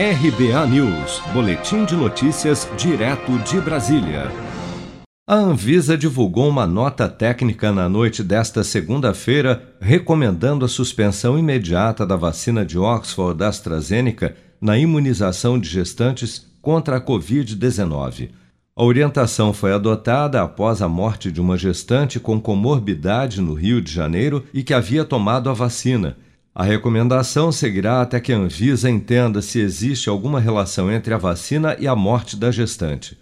RBA News, Boletim de Notícias, direto de Brasília. A Anvisa divulgou uma nota técnica na noite desta segunda-feira recomendando a suspensão imediata da vacina de Oxford da AstraZeneca na imunização de gestantes contra a Covid-19. A orientação foi adotada após a morte de uma gestante com comorbidade no Rio de Janeiro e que havia tomado a vacina a recomendação seguirá até que a Anvisa entenda se existe alguma relação entre a vacina e a morte da gestante.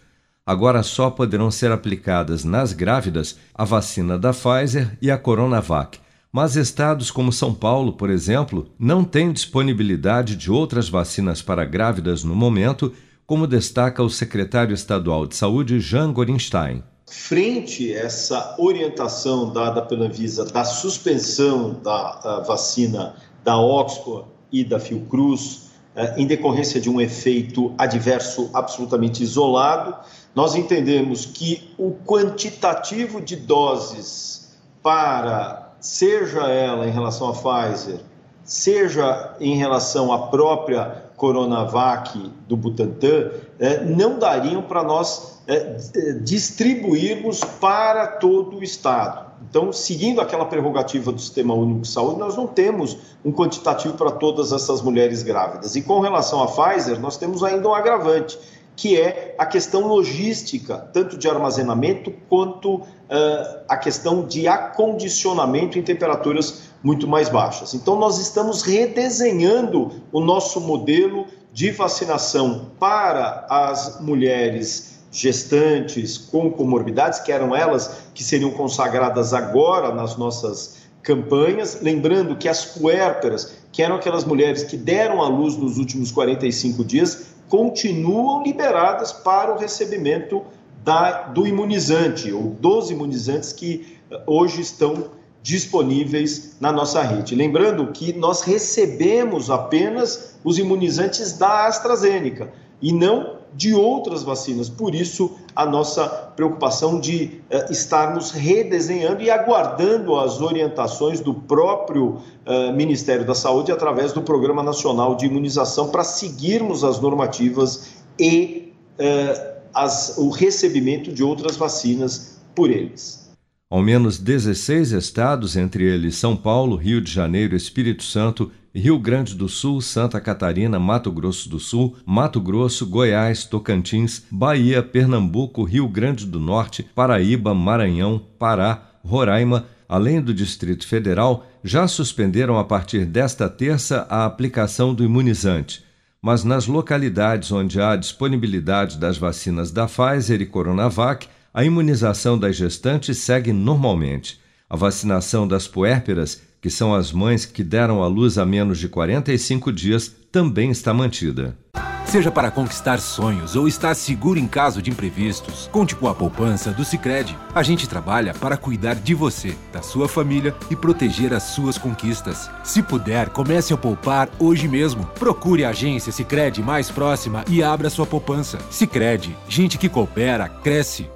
Agora só poderão ser aplicadas nas grávidas a vacina da Pfizer e a Coronavac, mas estados como São Paulo, por exemplo, não têm disponibilidade de outras vacinas para grávidas no momento, como destaca o secretário estadual de Saúde, Jean Gorinstein. Frente a essa orientação dada pela Anvisa da suspensão da vacina da Oxford e da Fiocruz, eh, em decorrência de um efeito adverso absolutamente isolado, nós entendemos que o quantitativo de doses para, seja ela em relação à Pfizer, seja em relação à própria Coronavac do Butantan, eh, não dariam para nós eh, distribuirmos para todo o Estado. Então, seguindo aquela prerrogativa do Sistema Único de Saúde, nós não temos um quantitativo para todas essas mulheres grávidas. E com relação à Pfizer, nós temos ainda um agravante, que é a questão logística, tanto de armazenamento quanto uh, a questão de acondicionamento em temperaturas muito mais baixas. Então, nós estamos redesenhando o nosso modelo de vacinação para as mulheres gestantes com comorbidades, que eram elas que seriam consagradas agora nas nossas campanhas. Lembrando que as puérperas, que eram aquelas mulheres que deram à luz nos últimos 45 dias, continuam liberadas para o recebimento da, do imunizante, ou dos imunizantes que eh, hoje estão disponíveis na nossa rede. Lembrando que nós recebemos apenas os imunizantes da AstraZeneca e não de outras vacinas. Por isso, a nossa preocupação de uh, estarmos redesenhando e aguardando as orientações do próprio uh, Ministério da Saúde através do Programa Nacional de Imunização para seguirmos as normativas e uh, as, o recebimento de outras vacinas por eles. Ao menos 16 estados, entre eles São Paulo, Rio de Janeiro, Espírito Santo, Rio Grande do Sul, Santa Catarina, Mato Grosso do Sul, Mato Grosso, Goiás, Tocantins, Bahia, Pernambuco, Rio Grande do Norte, Paraíba, Maranhão, Pará, Roraima, além do Distrito Federal, já suspenderam a partir desta terça a aplicação do imunizante. Mas nas localidades onde há disponibilidade das vacinas da Pfizer e Coronavac, a imunização das gestantes segue normalmente. A vacinação das puérperas, que são as mães que deram à luz há menos de 45 dias, também está mantida. Seja para conquistar sonhos ou estar seguro em caso de imprevistos, conte com a poupança do Sicredi. A gente trabalha para cuidar de você, da sua família e proteger as suas conquistas. Se puder, comece a poupar hoje mesmo. Procure a agência Sicredi mais próxima e abra sua poupança. Sicredi, gente que coopera cresce